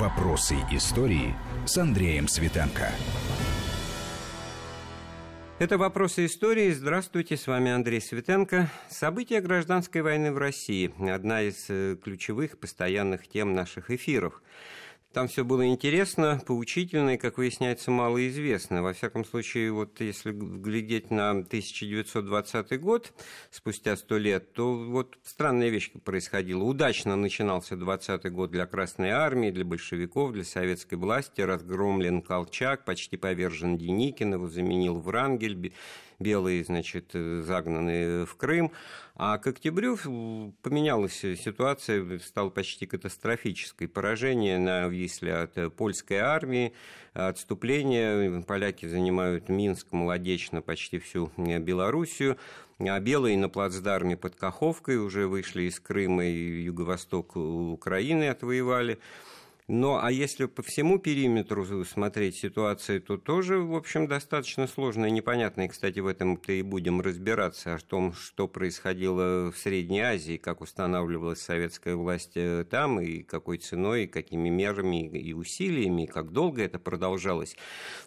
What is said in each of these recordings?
Вопросы истории с Андреем Светенко. Это «Вопросы истории». Здравствуйте, с вами Андрей Светенко. События гражданской войны в России – одна из э, ключевых постоянных тем наших эфиров – там все было интересно, поучительно и, как выясняется, малоизвестно. Во всяком случае, вот если глядеть на 1920 год, спустя сто лет, то вот странная вещь происходила. Удачно начинался 20 год для Красной Армии, для большевиков, для советской власти. Разгромлен Колчак, почти повержен Деникин, его заменил Врангель, белые, значит, загнаны в Крым. А к октябрю поменялась ситуация, стала почти катастрофической. Поражение на Висле от польской армии, отступление. Поляки занимают Минск, Молодечно, почти всю Белоруссию. А белые на плацдарме под Каховкой уже вышли из Крыма и юго-восток Украины отвоевали. Но а если по всему периметру смотреть ситуацию, то тоже, в общем, достаточно сложно и непонятно. И, кстати, в этом-то и будем разбираться, о том, что происходило в Средней Азии, как устанавливалась советская власть э, там, и какой ценой, и какими мерами и усилиями, и как долго это продолжалось.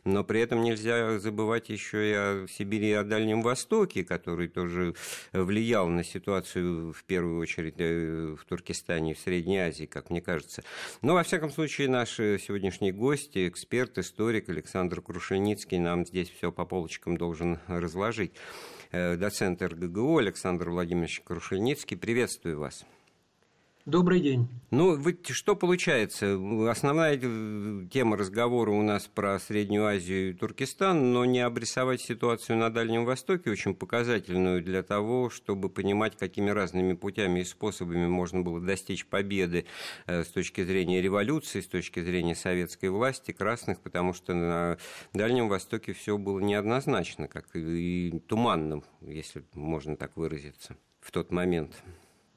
Но при этом нельзя забывать еще и о Сибири и о Дальнем Востоке, который тоже влиял на ситуацию, в первую очередь, э, в Туркестане в Средней Азии, как мне кажется. Но, во всяком случае, наш сегодняшний гость, эксперт, историк Александр Крушеницкий нам здесь все по полочкам должен разложить. Э, доцент РГГУ Александр Владимирович Крушеницкий, приветствую вас. Добрый день. Ну, ведь что получается? Основная э, тема разговора у нас про Среднюю Азию и Туркестан, но не обрисовать ситуацию на Дальнем Востоке, очень показательную для того, чтобы понимать, какими разными путями и способами можно было достичь победы э, с точки зрения революции, с точки зрения советской власти, красных, потому что на Дальнем Востоке все было неоднозначно, как и туманным, если можно так выразиться, в тот момент.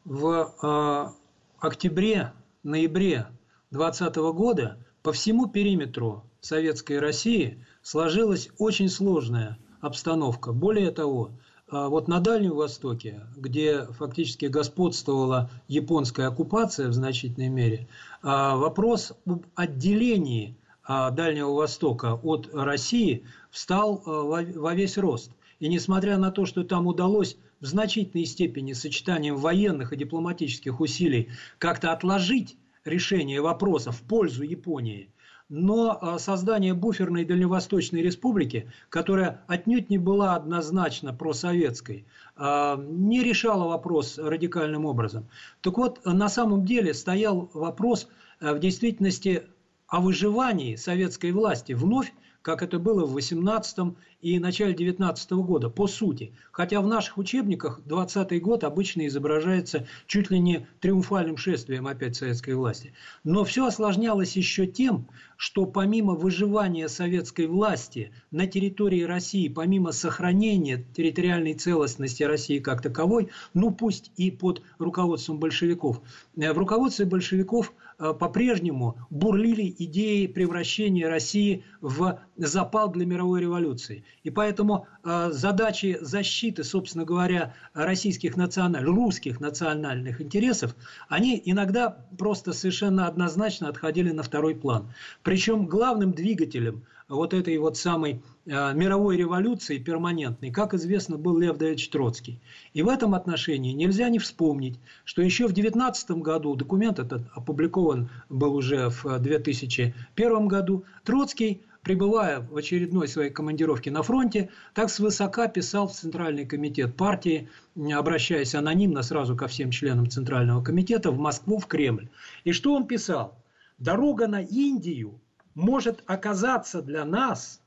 В а, октябре, ноябре 2020 года по всему периметру Советской России сложилась очень сложная обстановка. Более того, а, вот на Дальнем Востоке, где фактически господствовала японская оккупация в значительной мере, а, вопрос об отделении а, Дальнего Востока от России встал во весь рост. И несмотря на то, что там удалось в значительной степени сочетанием военных и дипломатических усилий как-то отложить решение вопроса в пользу Японии, но а, создание буферной Дальневосточной республики, которая отнюдь не была однозначно просоветской, а, не решала вопрос радикальным образом. Так вот, на самом деле стоял вопрос а, в действительности о выживании советской власти вновь как это было в 18 и начале 19 года, по сути. Хотя в наших учебниках 20 год обычно изображается чуть ли не триумфальным шествием опять советской власти. Но все осложнялось еще тем, что помимо выживания советской власти на территории России, помимо сохранения территориальной целостности России как таковой, ну пусть и под руководством большевиков, э, в руководстве большевиков – по-прежнему бурлили идеи превращения России в запал для мировой революции. И поэтому э, задачи защиты, собственно говоря, российских национальных, русских национальных интересов, они иногда просто совершенно однозначно отходили на второй план. Причем главным двигателем вот этой вот самой э, мировой революции перманентной, как известно, был Лев Давидович Троцкий. И в этом отношении нельзя не вспомнить, что еще в 19 году, документ этот опубликован был уже в 2001 году, Троцкий пребывая в очередной своей командировке на фронте, так свысока писал в Центральный комитет партии, обращаясь анонимно сразу ко всем членам Центрального комитета в Москву, в Кремль. И что он писал? Дорога на Индию может оказаться для нас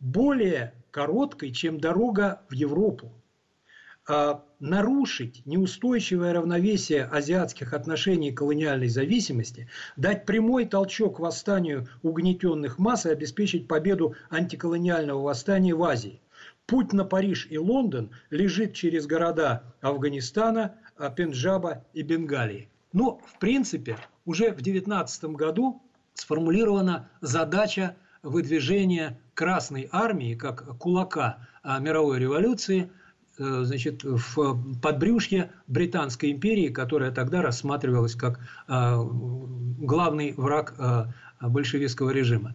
более короткой, чем дорога в Европу. А нарушить неустойчивое равновесие азиатских отношений и колониальной зависимости, дать прямой толчок восстанию угнетенных масс и обеспечить победу антиколониального восстания в Азии. Путь на Париж и Лондон лежит через города Афганистана, Пенджаба и Бенгалии. Но, в принципе, уже в 19 году сформулирована задача выдвижения Красной Армии как кулака а, мировой революции значит, в подбрюшье Британской империи, которая тогда рассматривалась как главный враг большевистского режима.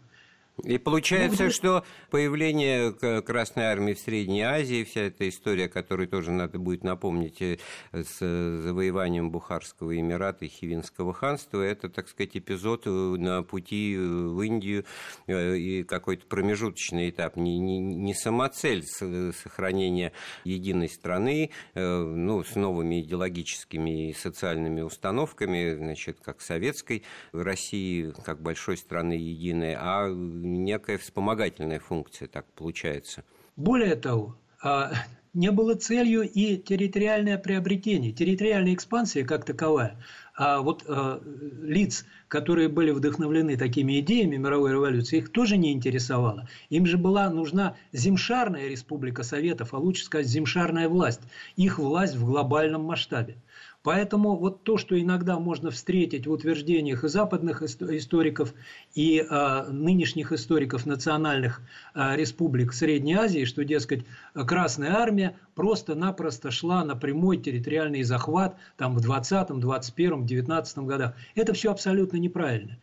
И получается, что появление Красной Армии в Средней Азии, вся эта история, которую тоже надо будет напомнить э, с завоеванием Бухарского Эмирата и Хивинского ханства, это, так сказать, эпизод э, на пути в Индию э, и какой-то промежуточный этап, не, не, не самоцель сохранения единой страны, ну, с новыми идеологическими и социальными установками, значит, как советской России, как большой страны единой, а некая вспомогательная функция, так получается. Более того, а, не было целью и территориальное приобретение, территориальная экспансия как таковая. А вот э, лиц, которые были вдохновлены такими идеями мировой революции, их тоже не интересовало. Им же была нужна земшарная республика Советов, а лучше сказать земшарная власть, их власть в глобальном масштабе. Поэтому вот то, что иногда можно встретить в утверждениях и западных историков, и э, нынешних историков национальных э, республик Средней Азии, что, дескать, Красная Армия просто-напросто шла на прямой территориальный захват там, в 20, 21, 19 годах. Это все абсолютно неправильно.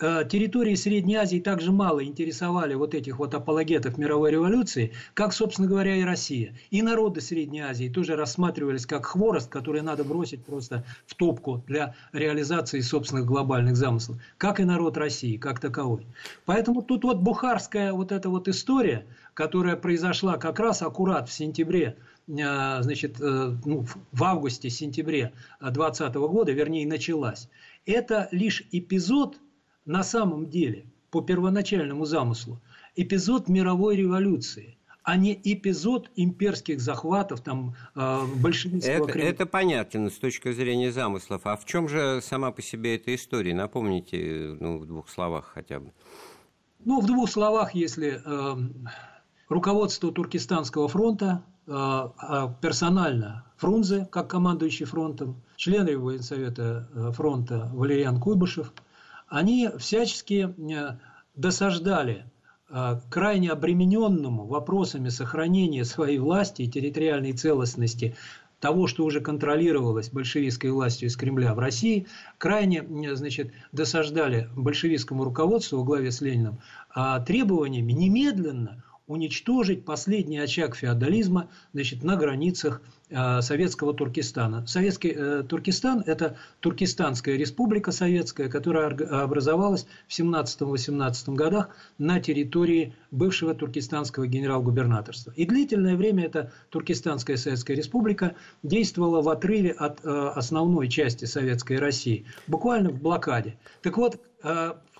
Э, территории Средней Азии также мало интересовали вот этих вот апологетов мировой революции, как, собственно говоря, и Россия. И народы Средней Азии тоже рассматривались как хворост, который надо бросить просто в топку для реализации собственных глобальных замыслов, как и народ России, как таковой. Поэтому тут вот бухарская вот эта вот история, которая произошла как раз аккурат в сентябре э, значит, э, ну, в августе-сентябре 2020 года, вернее, началась. Это лишь эпизод на самом деле, по первоначальному замыслу, эпизод мировой революции – а не эпизод имперских захватов там э, большевистского это, это понятно с точки зрения замыслов. А в чем же сама по себе эта история? Напомните ну, в двух словах хотя бы. Ну, в двух словах, если э, руководство Туркестанского фронта, э, а персонально Фрунзе, как командующий фронтом, члены военсовета э, фронта Валериан Куйбышев – они всячески э, досаждали э, крайне обремененному вопросами сохранения своей власти и территориальной целостности того, что уже контролировалось большевистской властью из Кремля в России, крайне значит, досаждали большевистскому руководству во главе с Лениным а требованиями немедленно уничтожить последний очаг феодализма значит, на границах э, советского Туркестана. Советский э, Туркестан – это Туркестанская республика советская, которая образовалась в 17-18 годах на территории бывшего туркестанского генерал-губернаторства. И длительное время эта Туркестанская советская республика действовала в отрыве от э, основной части советской России, буквально в блокаде. Так вот,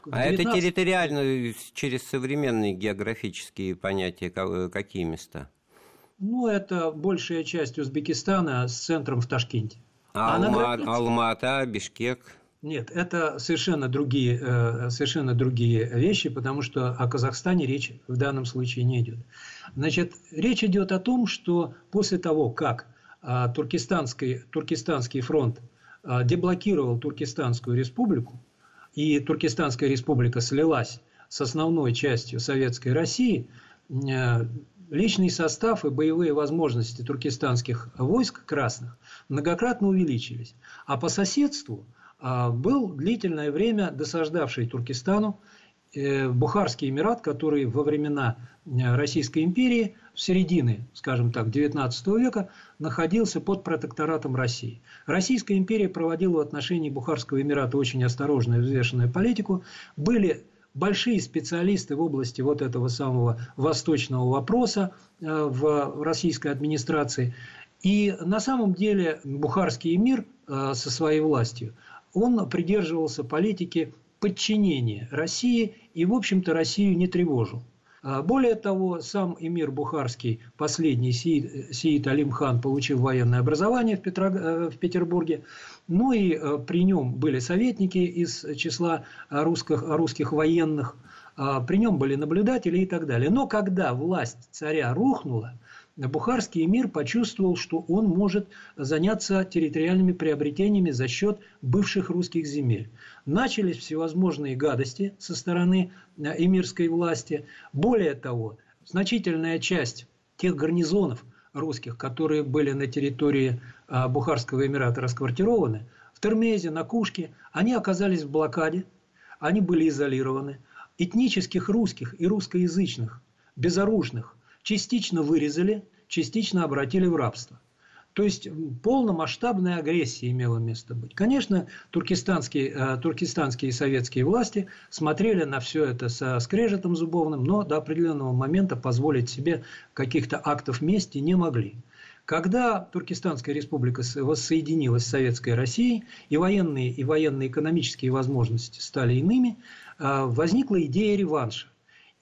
э, а это территориально через современные географические понятия э, какие места? Ну, это большая часть Узбекистана с центром в Ташкенте. А Алма, границе... Алмата, Бишкек? Нет, это совершенно другие, э, совершенно другие вещи, потому что о Казахстане речь в данном случае не идет. Значит, речь идет о том, что после того, как а, Туркестанский, Туркестанский фронт а, деблокировал Туркестанскую республику, и Туркестанская республика слилась с основной частью Советской России, э, личный состав и боевые возможности туркестанских войск красных многократно увеличились. А по соседству э, был длительное время досаждавший Туркестану Бухарский Эмират, который во времена Российской империи в середине, скажем так, XIX века находился под протекторатом России. Российская империя проводила в отношении Бухарского Эмирата очень осторожную и взвешенную политику. Были большие специалисты в области вот этого самого восточного вопроса э, в российской администрации. И на самом деле Бухарский эмир э, со своей властью, он придерживался политики подчинения России и, в общем-то, Россию не тревожил. А более того, сам эмир Бухарский, последний Сиит, Сиит Алимхан, получил военное образование в, Петро, э, в Петербурге. Ну и э, при нем были советники из числа русских, русских военных, а при нем были наблюдатели и так далее. Но когда власть царя рухнула, Бухарский эмир почувствовал, что он может заняться территориальными приобретениями за счет бывших русских земель. Начались всевозможные гадости со стороны эмирской власти. Более того, значительная часть тех гарнизонов, русских, которые были на территории а, Бухарского Эмирата расквартированы, в Термезе, на Кушке, они оказались в блокаде, они были изолированы. Этнических русских и русскоязычных, безоружных, частично вырезали, частично обратили в рабство. То есть полномасштабная агрессия имела место быть. Конечно, туркестанские, э, туркестанские и советские власти смотрели на все это со скрежетом зубовным, но до определенного момента позволить себе каких-то актов мести не могли. Когда Туркестанская республика воссоединилась с Советской Россией, и военные, и военно-экономические возможности стали иными, э, возникла идея реванша.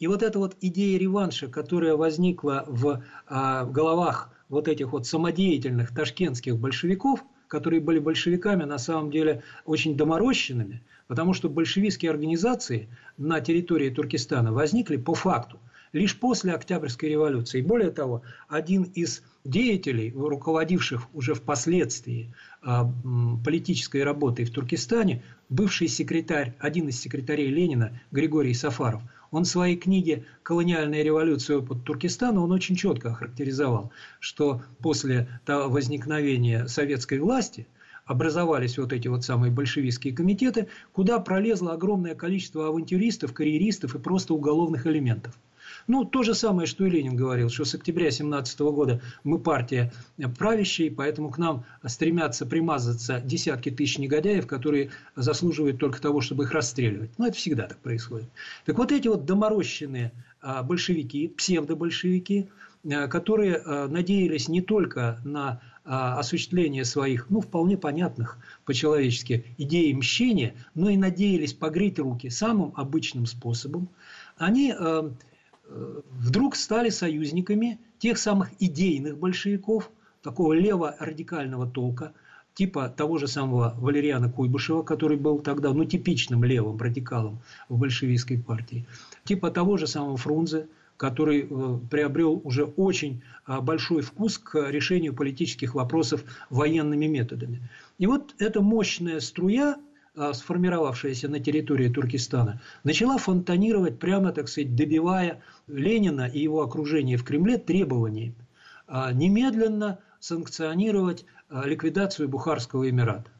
И вот эта вот идея реванша, которая возникла в э, головах вот этих вот самодеятельных ташкентских большевиков, которые были большевиками на самом деле очень доморощенными, потому что большевистские организации на территории Туркестана возникли по факту лишь после Октябрьской революции. Более того, один из деятелей, руководивших уже впоследствии а, политической работой в Туркестане, бывший секретарь, один из секретарей Ленина Григорий Сафаров – он в своей книге «Колониальная революция. Опыт Туркестана» он очень четко охарактеризовал, что после возникновения советской власти образовались вот эти вот самые большевистские комитеты, куда пролезло огромное количество авантюристов, карьеристов и просто уголовных элементов – ну, то же самое, что и Ленин говорил, что с октября 17 года мы партия правящая, поэтому к нам стремятся примазаться десятки тысяч негодяев, которые заслуживают только того, чтобы их расстреливать. Ну, это всегда так происходит. Так вот эти вот доморощенные а, большевики, псевдобольшевики, а, которые а, надеялись не только на осуществление своих, ну, вполне понятных по-человечески идей мщения, но и надеялись погреть руки самым обычным способом, они вдруг стали союзниками тех самых идейных большевиков, такого лево-радикального толка, типа того же самого Валериана Куйбышева, который был тогда ну, типичным левым радикалом в большевистской партии, типа того же самого Фрунзе, который э, приобрел уже очень э, большой вкус к решению политических вопросов военными методами. И вот эта мощная струя сформировавшаяся на территории Туркестана, начала фонтанировать, прямо, так сказать, добивая Ленина и его окружение в Кремле требованиями а, немедленно санкционировать а, ликвидацию Бухарского Эмирата.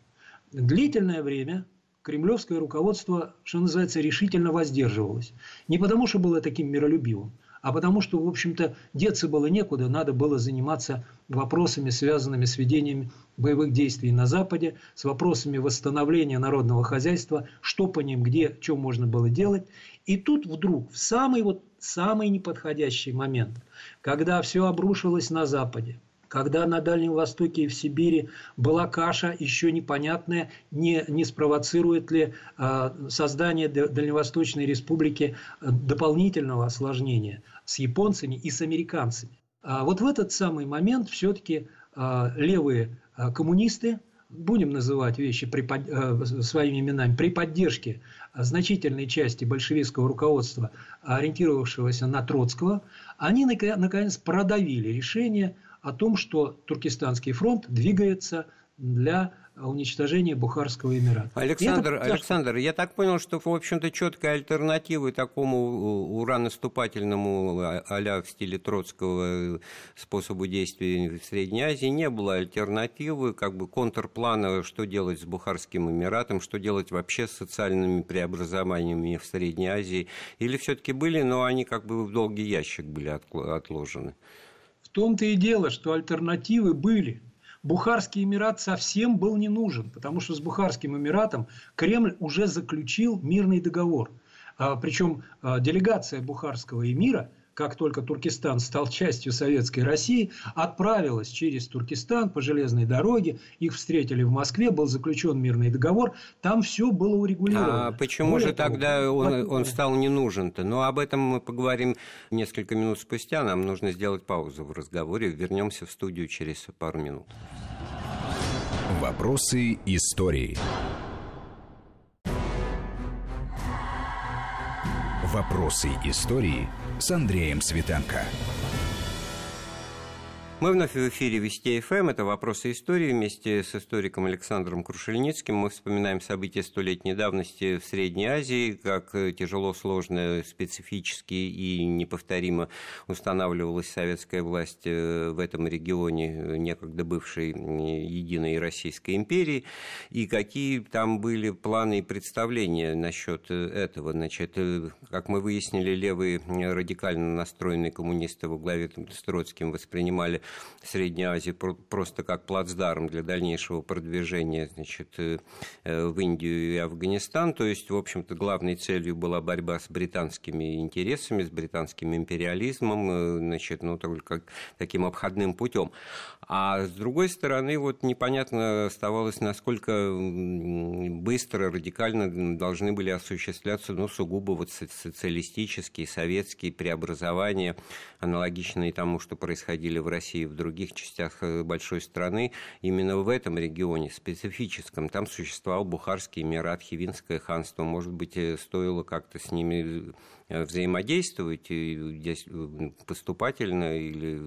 Длительное время кремлевское руководство, что называется, решительно воздерживалось. Не потому, что было таким миролюбивым, а потому что, в общем-то, деться было некуда, надо было заниматься вопросами, связанными с ведением боевых действий на Западе, с вопросами восстановления народного хозяйства, что по ним, где, что можно было делать. И тут вдруг, в самый вот самый неподходящий момент, когда все обрушилось на Западе, когда на Дальнем Востоке и в Сибири была каша еще непонятная, не, не спровоцирует ли э, создание Дальневосточной Республики а, дополнительного осложнения с японцами и с американцами. А вот в этот самый момент все-таки э, левые э, коммунисты, будем называть вещи при, э, своими именами, при поддержке значительной части большевистского руководства, ориентировавшегося на Троцкого, они наконец продавили решение о том, что Туркестанский фронт двигается для уничтожения Бухарского Эмирата. Александр, это... Александр, я так понял, что, в общем-то, четкой альтернативы такому уранаступательному а в стиле Троцкого способу действия в Средней Азии не было альтернативы, как бы контрплана, что делать с Бухарским Эмиратом, что делать вообще с социальными преобразованиями в Средней Азии, или все-таки были, но они как бы в долгий ящик были отложены? Том-то и дело, что альтернативы были. Бухарский Эмират совсем был не нужен, потому что с Бухарским Эмиратом Кремль уже заключил мирный договор. А, причем а, делегация Бухарского эмира – как только Туркестан стал частью Советской России, отправилась через Туркестан по железной дороге. Их встретили в Москве, был заключен мирный договор. Там все было урегулировано. А почему Более же того, тогда он, он стал не нужен-то? Но ну, об этом мы поговорим несколько минут спустя. Нам нужно сделать паузу в разговоре. Вернемся в студию через пару минут. Вопросы истории. Вопросы истории с Андреем Светенко. Мы вновь в эфире Вести ФМ. Это «Вопросы истории». Вместе с историком Александром Крушельницким мы вспоминаем события столетней давности в Средней Азии, как тяжело, сложно, специфически и неповторимо устанавливалась советская власть э, в этом регионе, некогда бывшей единой Российской империи, и какие там были планы и представления насчет этого. Значит, э, как мы выяснили, левые радикально настроенные коммунисты во главе с Троцким воспринимали Средней Азии просто как плацдарм для дальнейшего продвижения значит, э, э, в Индию и Афганистан. То есть, в общем-то, главной целью была борьба с британскими интересами, с британским империализмом, э, значит, ну, только таким обходным путем. А с другой стороны, вот непонятно оставалось, насколько быстро, радикально должны были осуществляться, ну, сугубо вот социалистические, советские преобразования, аналогичные тому, что происходили в России и в других частях э, большой страны. Именно в этом регионе, специфическом, там существовал Бухарский Эмират, Хивинское ханство. Может быть, э, стоило как-то с ними Э, взаимодействовать здесь э, поступательно или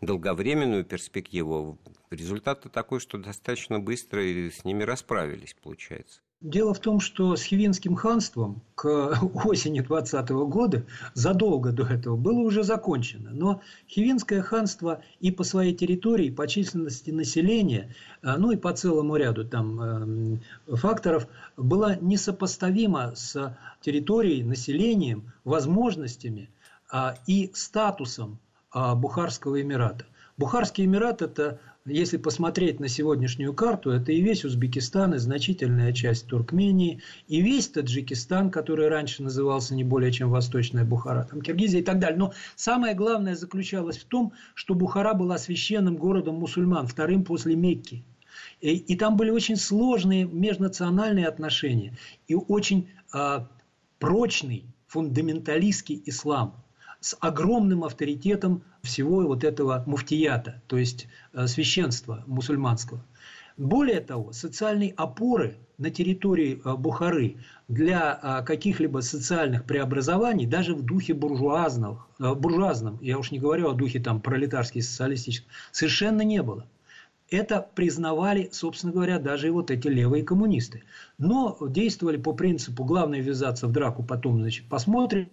долговременную перспективу. Результат такой, что достаточно быстро с ними расправились, получается. Дело в том, что с Хивинским ханством к осени 20 года, задолго до этого, было уже закончено. Но Хивинское ханство и по своей территории, по численности населения, а, ну и по целому ряду там эм, факторов, было несопоставимо с территорией, населением, возможностями а, и статусом а, Бухарского Эмирата. Бухарский Эмират – это если посмотреть на сегодняшнюю карту, это и весь Узбекистан, и значительная часть Туркмении, и весь Таджикистан, который раньше назывался не более чем Восточная Бухара, там Киргизия и так далее. Но самое главное заключалось в том, что Бухара была священным городом мусульман, вторым после Мекки. И, и там были очень сложные межнациональные отношения и очень э, прочный фундаменталистский ислам с огромным авторитетом всего вот этого муфтията, то есть э, священства мусульманского. Более того, социальные опоры на территории э, Бухары для э, каких-либо социальных преобразований, даже в духе буржуазного, буржуазном, я уж не говорю о духе там пролетарский, социалистическом, совершенно не было. Это признавали, собственно говоря, даже и вот эти левые коммунисты. Но действовали по принципу «главное ввязаться в драку, потом значит, посмотрим».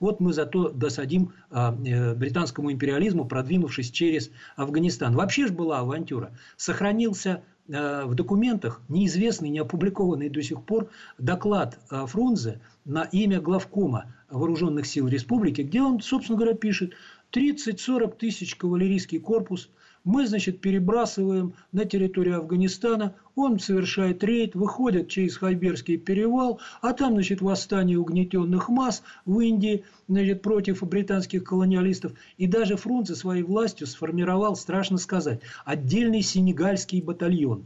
Вот мы зато досадим а, э, британскому империализму, продвинувшись через Афганистан. Вообще же была авантюра. Сохранился э, в документах неизвестный, не опубликованный до сих пор доклад э, Фрунзе на имя главкома Вооруженных сил Республики, где он, собственно говоря, пишет 30-40 тысяч кавалерийский корпус – мы, значит, перебрасываем на территорию Афганистана, он совершает рейд, выходит через Хайберский перевал, а там, значит, восстание угнетенных масс в Индии, значит, против британских колониалистов. И даже Фрунзе своей властью сформировал, страшно сказать, отдельный сенегальский батальон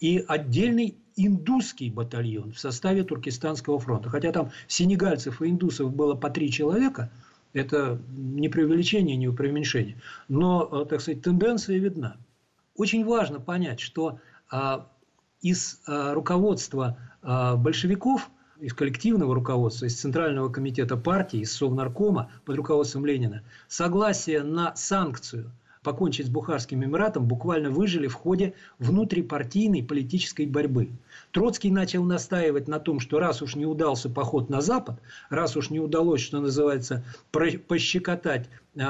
и отдельный индусский батальон в составе Туркестанского фронта. Хотя там сенегальцев и индусов было по три человека – это не преувеличение, не преуменьшение. Но, э, так сказать, тенденция видна. Очень важно понять, что а, из а, руководства а, большевиков, из коллективного руководства, из Центрального комитета партии, из Совнаркома под руководством Ленина, согласие на санкцию покончить с Бухарским Эмиратом буквально выжили в ходе внутрипартийной политической борьбы. Троцкий начал настаивать на том, что раз уж не удался поход на Запад, раз уж не удалось, что называется, пощекотать э,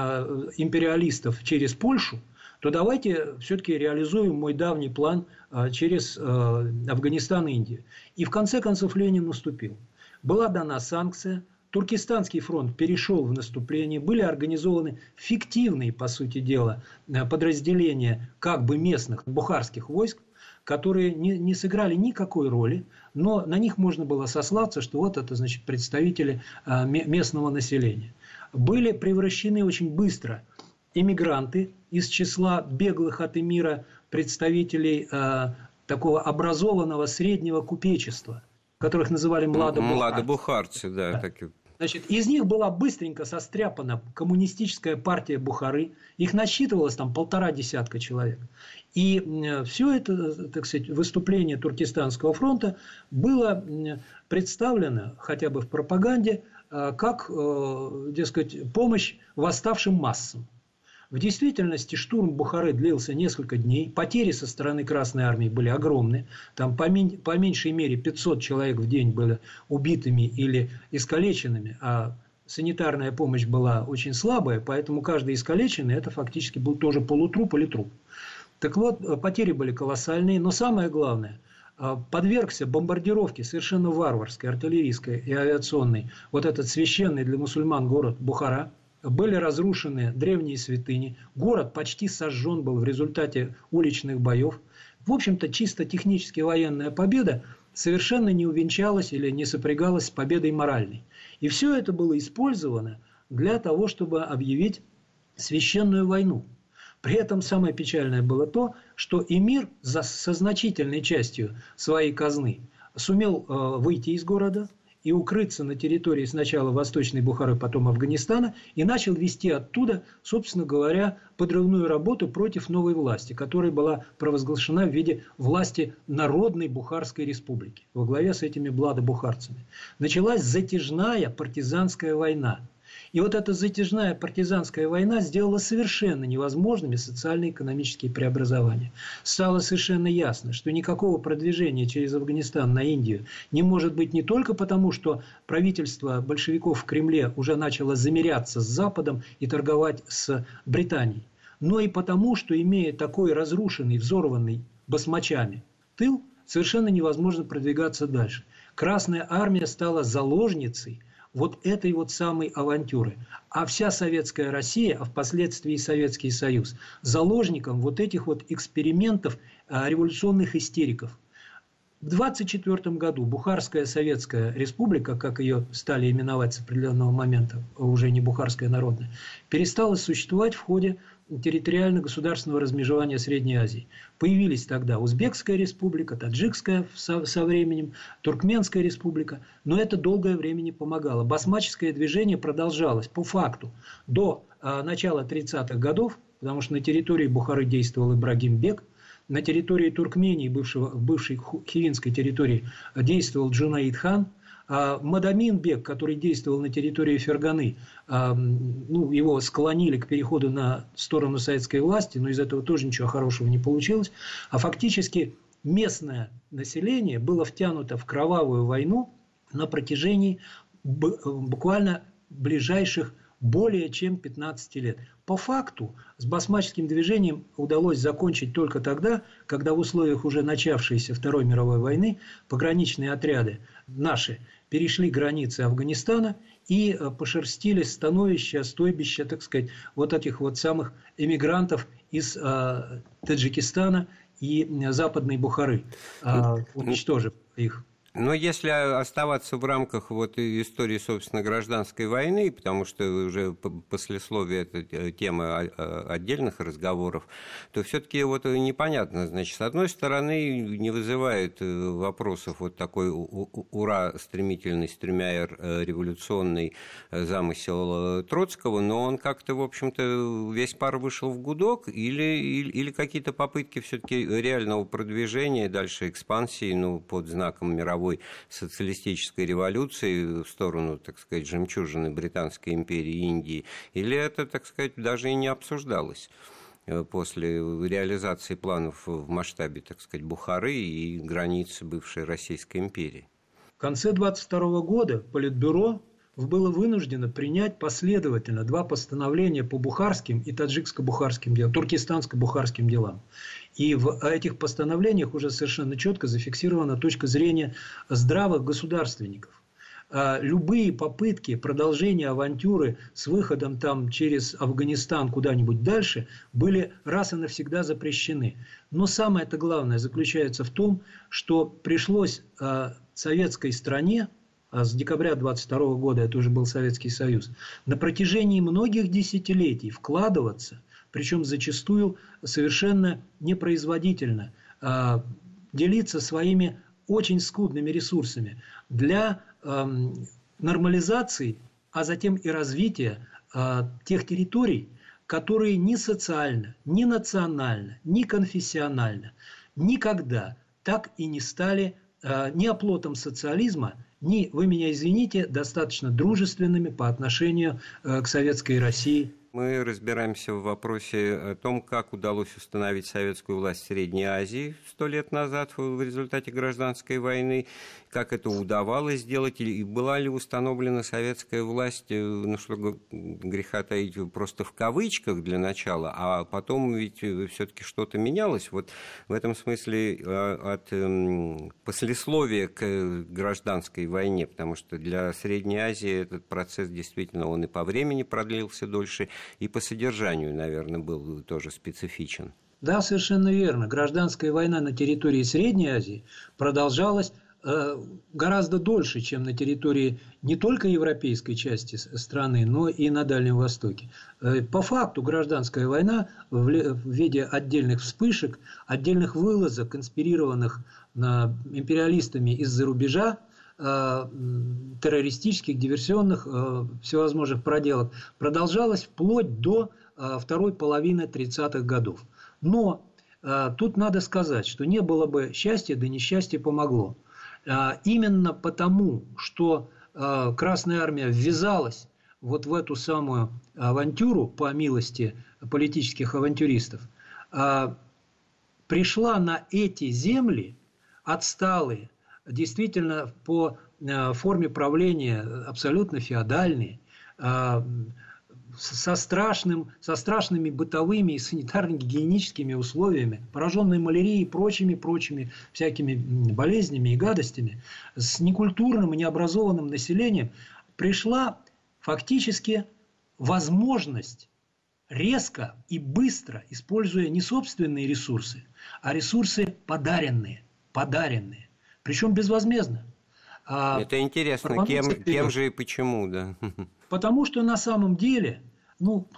империалистов через Польшу, то давайте все-таки реализуем мой давний план э, через э, Афганистан и Индию. И в конце концов Ленин наступил. Была дана санкция, Туркестанский фронт перешел в наступление, были организованы фиктивные, по сути дела, подразделения как бы местных бухарских войск, которые не, не сыграли никакой роли, но на них можно было сослаться, что вот это значит представители а, местного населения. Были превращены очень быстро иммигранты из числа беглых от эмира представителей а, такого образованного среднего купечества, которых называли младобухарцы. Младобухарцы, да. да. Значит, из них была быстренько состряпана коммунистическая партия Бухары. Их насчитывалось там полтора десятка человек. И все это, так сказать, выступление Туркестанского фронта было представлено хотя бы в пропаганде э, как, э, дескать, помощь восставшим массам. В действительности штурм Бухары длился несколько дней. Потери со стороны Красной Армии были огромны. Там по, по меньшей мере 500 человек в день были убитыми или искалеченными, а санитарная помощь была очень слабая, поэтому каждый искалеченный это фактически был тоже полутруп или труп. Так вот, потери были колоссальные, но самое главное, а, подвергся бомбардировке совершенно варварской, артиллерийской и авиационной, вот этот священный для мусульман город Бухара, были разрушены древние святыни, город почти сожжен был в результате уличных боев. В общем-то, чисто технически военная победа совершенно не увенчалась или не сопрягалась с победой моральной. И все это было использовано для того, чтобы объявить священную войну – при этом самое печальное было то, что эмир со значительной частью своей казны сумел э, выйти из города и укрыться на территории сначала Восточной Бухары, потом Афганистана, и начал вести оттуда, собственно говоря, подрывную работу против новой власти, которая была провозглашена в виде власти Народной Бухарской Республики во главе с этими бладобухарцами. Началась затяжная партизанская война – и вот эта затяжная партизанская война сделала совершенно невозможными социально-экономические преобразования. Стало совершенно ясно, что никакого продвижения через Афганистан на Индию не может быть не только потому, что правительство большевиков в Кремле уже начало замеряться с Западом и торговать с Британией, но и потому, что имея такой разрушенный, взорванный басмачами тыл, совершенно невозможно продвигаться дальше. Красная армия стала заложницей – вот этой вот самой авантюры. А вся советская Россия, а впоследствии Советский Союз, заложником вот этих вот экспериментов а, революционных истериков. В 1924 году Бухарская Советская Республика, как ее стали именовать с определенного момента, уже не Бухарская Народная, перестала существовать в ходе территориально-государственного размежевания Средней Азии. Появились тогда Узбекская республика, Таджикская со, со временем, Туркменская республика, но это долгое время не помогало. Басмаческое движение продолжалось по факту до а, начала 30-х годов, потому что на территории Бухары действовал Ибрагим Бек, на территории Туркмении, бывшего, бывшей хивинской территории, действовал Джунаид хан – а Мадамин Бек, который действовал на территории Ферганы, а, ну, его склонили к переходу на сторону советской власти, но из этого тоже ничего хорошего не получилось. А фактически местное население было втянуто в кровавую войну на протяжении буквально ближайших более чем 15 лет. По факту с басмаческим движением удалось закончить только тогда, когда в условиях уже начавшейся Второй мировой войны пограничные отряды наши перешли границы Афганистана и э, пошерстили становища, стойбища, так сказать, вот этих вот самых эмигрантов из э, Таджикистана и Западной Бухары, э, уничтожив их. Но если оставаться в рамках вот истории, собственно, гражданской войны, потому что уже послесловие это э, тема отдельных разговоров, то все-таки вот непонятно, значит, с одной стороны не вызывает э, вопросов вот такой ура стремительный, стремя э, революционный замысел Троцкого, но он как-то, в общем-то, весь пар вышел в гудок или, или, или какие-то попытки все-таки реального продвижения, дальше экспансии, ну, под знаком мировой мировой социалистической революции в сторону, так сказать, жемчужины Британской империи Индии, или это, так сказать, даже и не обсуждалось э, после реализации планов в масштабе, так сказать, Бухары и границы бывшей Российской империи. В конце 22 года Политбюро было вынуждено принять последовательно два постановления по бухарским и таджикско-бухарским делам, туркестанско-бухарским делам. И в этих постановлениях уже совершенно четко зафиксирована точка зрения здравых государственников. А любые попытки продолжения авантюры с выходом там через Афганистан куда-нибудь дальше были раз и навсегда запрещены. Но самое это главное заключается в том, что пришлось а, советской стране а с декабря 22 года это уже был Советский Союз, на протяжении многих десятилетий вкладываться причем зачастую совершенно непроизводительно, а, делиться своими очень скудными ресурсами для нормализации, а затем и развития а, тех территорий, которые ни социально, ни национально, ни конфессионально никогда так и не стали а, ни оплотом социализма, ни, вы меня извините, достаточно дружественными по отношению э, к советской России Мы разбираемся в вопросе о том, как удалось установить советскую власть в Средней Азии сто лет назад в результате гражданской войны, как это удавалось сделать, и была ли установлена советская власть, э, ну что греха таить, просто в кавычках для начала, а потом ведь э, все-таки что-то менялось. Вот в этом смысле э, от эм, послесловия к гражданской войне, потому что для Средней Азии этот процесс действительно он и по времени продлился дольше, и по содержанию, наверное, был тоже специфичен. Да, совершенно верно. Гражданская война на территории Средней Азии продолжалась Э, гораздо дольше, чем на территории не только европейской части страны, но и на Дальнем Востоке. Э, по факту гражданская война в виде отдельных вспышек, отдельных вылазок, конспирированных империалистами из-за рубежа, э, террористических, диверсионных, всевозможных проделок, продолжалась вплоть до второй половины 30-х годов. Но тут надо сказать, что не было бы счастья, да несчастье помогло. Именно потому, что Красная Армия ввязалась вот в эту самую авантюру, по милости политических авантюристов, пришла на эти земли отсталые, действительно по форме правления абсолютно феодальные, со, страшным, со страшными бытовыми и санитарно-гигиеническими условиями, пораженные малярией и прочими-прочими всякими болезнями и гадостями, с некультурным и необразованным населением, пришла фактически возможность резко и быстро, используя не собственные ресурсы, а ресурсы подаренные, подаренные, причем безвозмездно. А Это интересно, кем, кем же и почему, да? Потому что на самом деле, ну,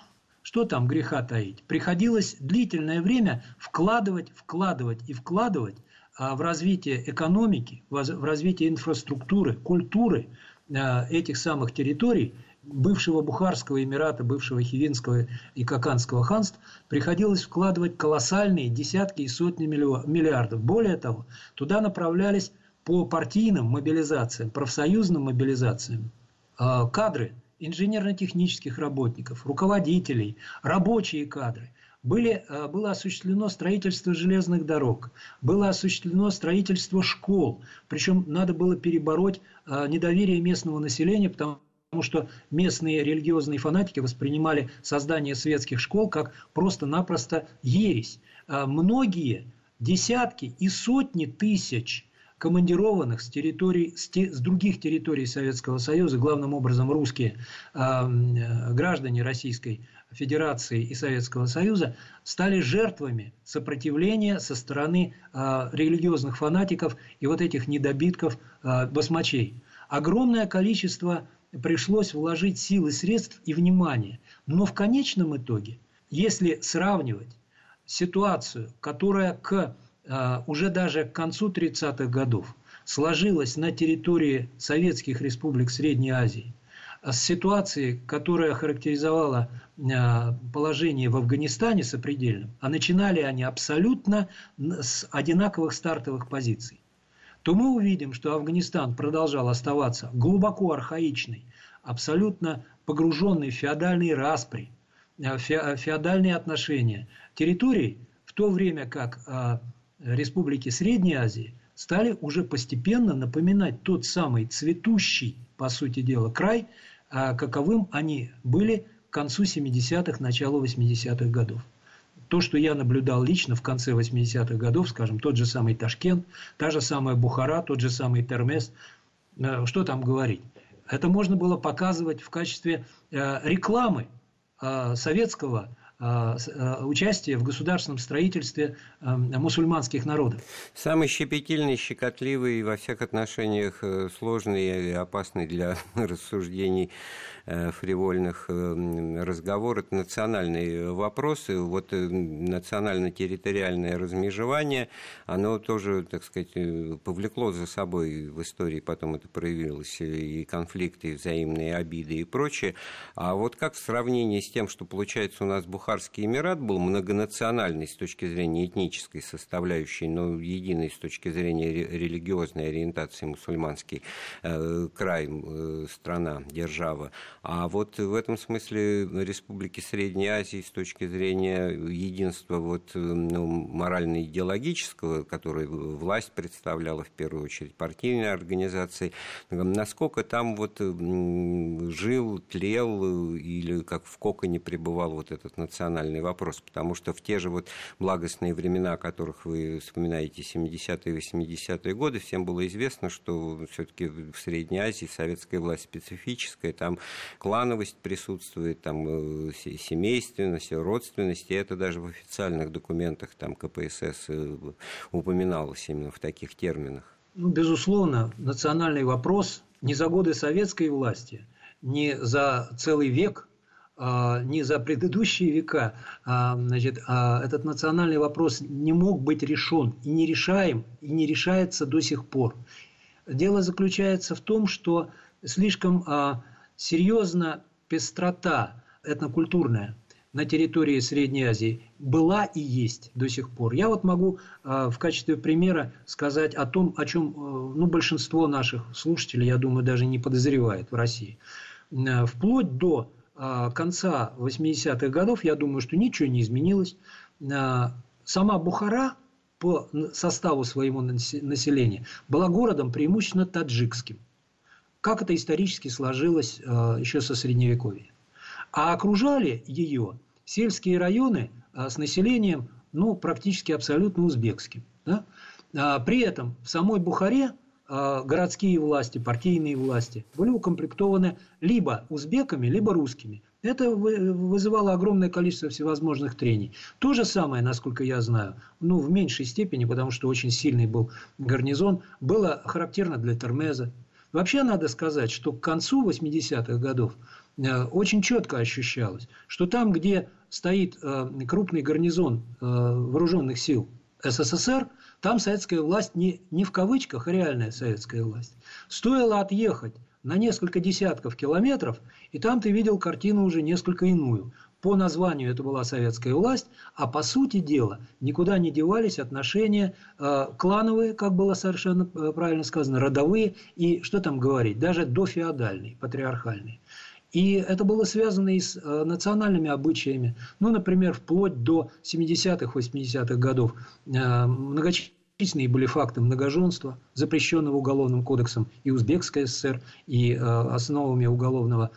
что там греха таить, приходилось длительное время вкладывать, вкладывать и вкладывать а, в развитие экономики, в развитие инфраструктуры, культуры а, этих самых территорий, бывшего Бухарского Эмирата, бывшего Хивинского и Каканского ханств, приходилось вкладывать колоссальные десятки и сотни миллиардов. Более того, туда направлялись по партийным мобилизациям, профсоюзным мобилизациям а, кадры инженерно-технических работников, руководителей, рабочие кадры. Были, а, было осуществлено строительство железных дорог, было осуществлено строительство школ. Причем надо было перебороть а, недоверие местного населения, потому потому что местные религиозные фанатики воспринимали создание светских школ как просто-напросто ересь. Многие, десятки и сотни тысяч командированных с, территорий, с, те, с других территорий Советского Союза, главным образом русские э, граждане Российской Федерации и Советского Союза, стали жертвами сопротивления со стороны э, религиозных фанатиков и вот этих недобитков э, басмачей. Огромное количество пришлось вложить силы, средств и внимание. Но в конечном итоге, если сравнивать ситуацию, которая к уже даже к концу 30-х годов сложилась на территории советских республик Средней Азии. С ситуацией, которая характеризовала а, положение в Афганистане сопредельным, а начинали они абсолютно с одинаковых стартовых позиций, то мы увидим, что Афганистан продолжал оставаться глубоко архаичный, абсолютно погруженный в феодальные распри, а, феодальные отношения территорий, в то время как республики Средней Азии стали уже постепенно напоминать тот самый цветущий, по сути дела, край, а каковым они были к концу 70-х, началу 80-х годов. То, что я наблюдал лично в конце 80-х годов, скажем, тот же самый Ташкент, та же самая Бухара, тот же самый Термес, э, что там говорить? Это можно было показывать в качестве э, рекламы э, советского участие в государственном строительстве а, мусульманских народов. Самый щепетильный, щекотливый, во всех отношениях э, сложный и опасный для рассуждений Э, фривольных э, разговор, это национальные вопросы. Вот национально-территориальное размежевание, оно тоже, так сказать, повлекло за собой в истории, потом это проявилось, и конфликты, и взаимные обиды и прочее. А вот как в сравнении с тем, что получается у нас в Бухарский Эмират был многонациональный с точки зрения этнической составляющей, но единый с точки зрения религиозной ориентации мусульманский э, край, э, страна, держава. А вот в этом смысле республики Средней Азии с точки зрения единства вот, ну, морально-идеологического, который власть представляла в первую очередь, партийной организации, насколько там вот жил, тлел или как в коконе пребывал вот этот национальный вопрос, потому что в те же вот благостные времена, о которых вы вспоминаете, 70-е, 80-е годы, всем было известно, что все-таки в Средней Азии советская власть специфическая, там клановость присутствует, там э, семейственность, родственность, и это даже в официальных документах там КПСС э, упоминалось именно в таких терминах. Ну, безусловно, национальный вопрос не за годы советской власти, не за целый век не за предыдущие века, а, значит, а этот национальный вопрос не мог быть решен и не решаем, и не решается до сих пор. Дело заключается в том, что слишком серьезна пестрота этнокультурная на территории Средней Азии была и есть до сих пор. Я вот могу в качестве примера сказать о том, о чем ну, большинство наших слушателей, я думаю, даже не подозревает в России. Вплоть до а, конца 80-х годов, я думаю, что ничего не изменилось. А, сама Бухара по составу своего населения была городом преимущественно таджикским. Как это исторически сложилось а, еще со Средневековья. А окружали ее сельские районы с населением ну, практически абсолютно узбекским. Да? При этом в самой Бухаре а, городские власти, партийные власти были укомплектованы либо узбеками, либо русскими. Это вызывало огромное количество всевозможных трений. То же самое, насколько я знаю, ну, в меньшей степени, потому что очень сильный был гарнизон, было характерно для Термеза. Вообще надо сказать, что к концу 80-х годов э, очень четко ощущалось, что там, где стоит э, крупный гарнизон э, вооруженных сил СССР, там советская власть не, не в кавычках, а реальная советская власть. Стоило отъехать на несколько десятков километров, и там ты видел картину уже несколько иную. По названию это была советская власть, а по сути дела никуда не девались отношения э, клановые, как было совершенно э, правильно сказано, родовые и, что там говорить, даже дофеодальные, патриархальные. И это было связано и с э, национальными обычаями. Ну, например, вплоть до 70-х, 80-х годов э, многочисленные были факты многоженства, запрещенного Уголовным кодексом и Узбекской ССР, и э, основами уголовного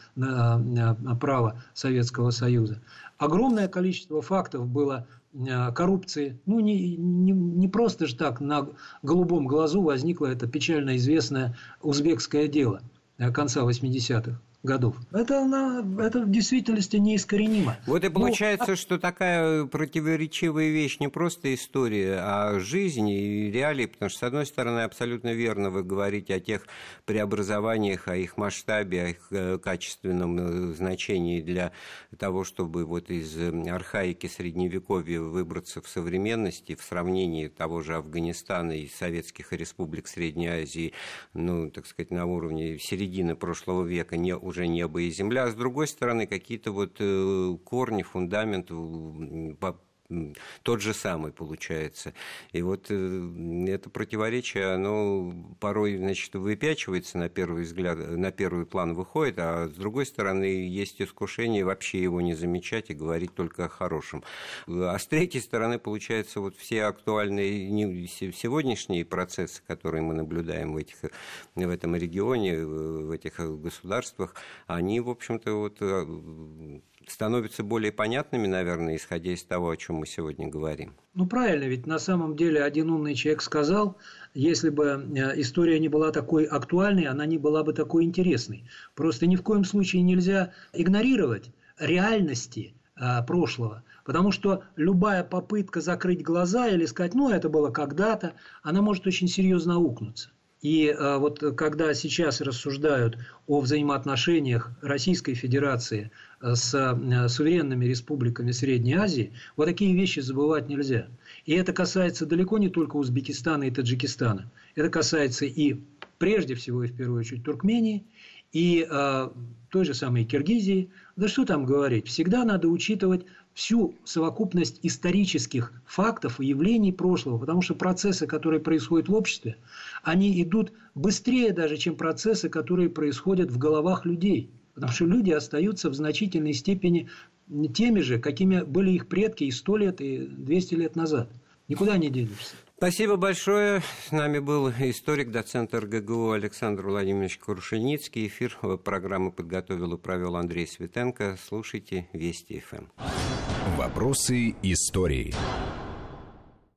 права Советского Союза. Огромное количество фактов было коррупции. Ну, не, не, не просто же так на голубом глазу возникло это печально известное узбекское дело конца 80-х годов. Это, она, это в действительности неискоренимо. Вот и ну, получается, Но... что такая противоречивая вещь не просто история, а жизнь и реалии, потому что, с одной стороны, абсолютно верно вы говорите о тех преобразованиях, о их масштабе, о их э, качественном э, значении для того, чтобы вот из архаики Средневековья выбраться в современности, в сравнении того же Афганистана и советских республик Средней Азии, ну, так сказать, на уровне середины прошлого века, не уже небо и земля, а с другой стороны какие-то вот э, корни, фундамент тот же самый получается. И вот э, это противоречие, оно порой, значит, выпячивается на первый взгляд, на первый план выходит, а с другой стороны есть искушение вообще его не замечать и говорить только о хорошем. А с третьей стороны, получается, вот все актуальные сегодняшние процессы, которые мы наблюдаем в, этих, в этом регионе, в этих государствах, они, в общем-то, вот э, становятся более понятными, наверное, исходя из того, о чем мы сегодня говорим. Ну, правильно, ведь на самом деле один умный человек сказал, если бы э, история не была такой актуальной, она не была бы такой интересной. Просто ни в коем случае нельзя игнорировать реальности э, прошлого. Потому что любая попытка закрыть глаза или сказать, ну, это было когда-то, она может очень серьезно аукнуться. И э, вот когда сейчас рассуждают о взаимоотношениях Российской Федерации с э, суверенными республиками Средней Азии, вот такие вещи забывать нельзя. И это касается далеко не только Узбекистана и Таджикистана. Это касается и прежде всего и в первую очередь Туркмении, и э, той же самой Киргизии. Да что там говорить, всегда надо учитывать всю совокупность исторических фактов и явлений прошлого, потому что процессы, которые происходят в обществе, они идут быстрее даже, чем процессы, которые происходят в головах людей. Потому что люди остаются в значительной степени теми же, какими были их предки и 100 лет, и 200 лет назад. Никуда не денешься. Спасибо большое. С нами был историк, доцент РГГУ Александр Владимирович Крушеницкий. Эфир программы подготовил и провел Андрей Светенко. Слушайте Вести ФМ. Вопросы истории.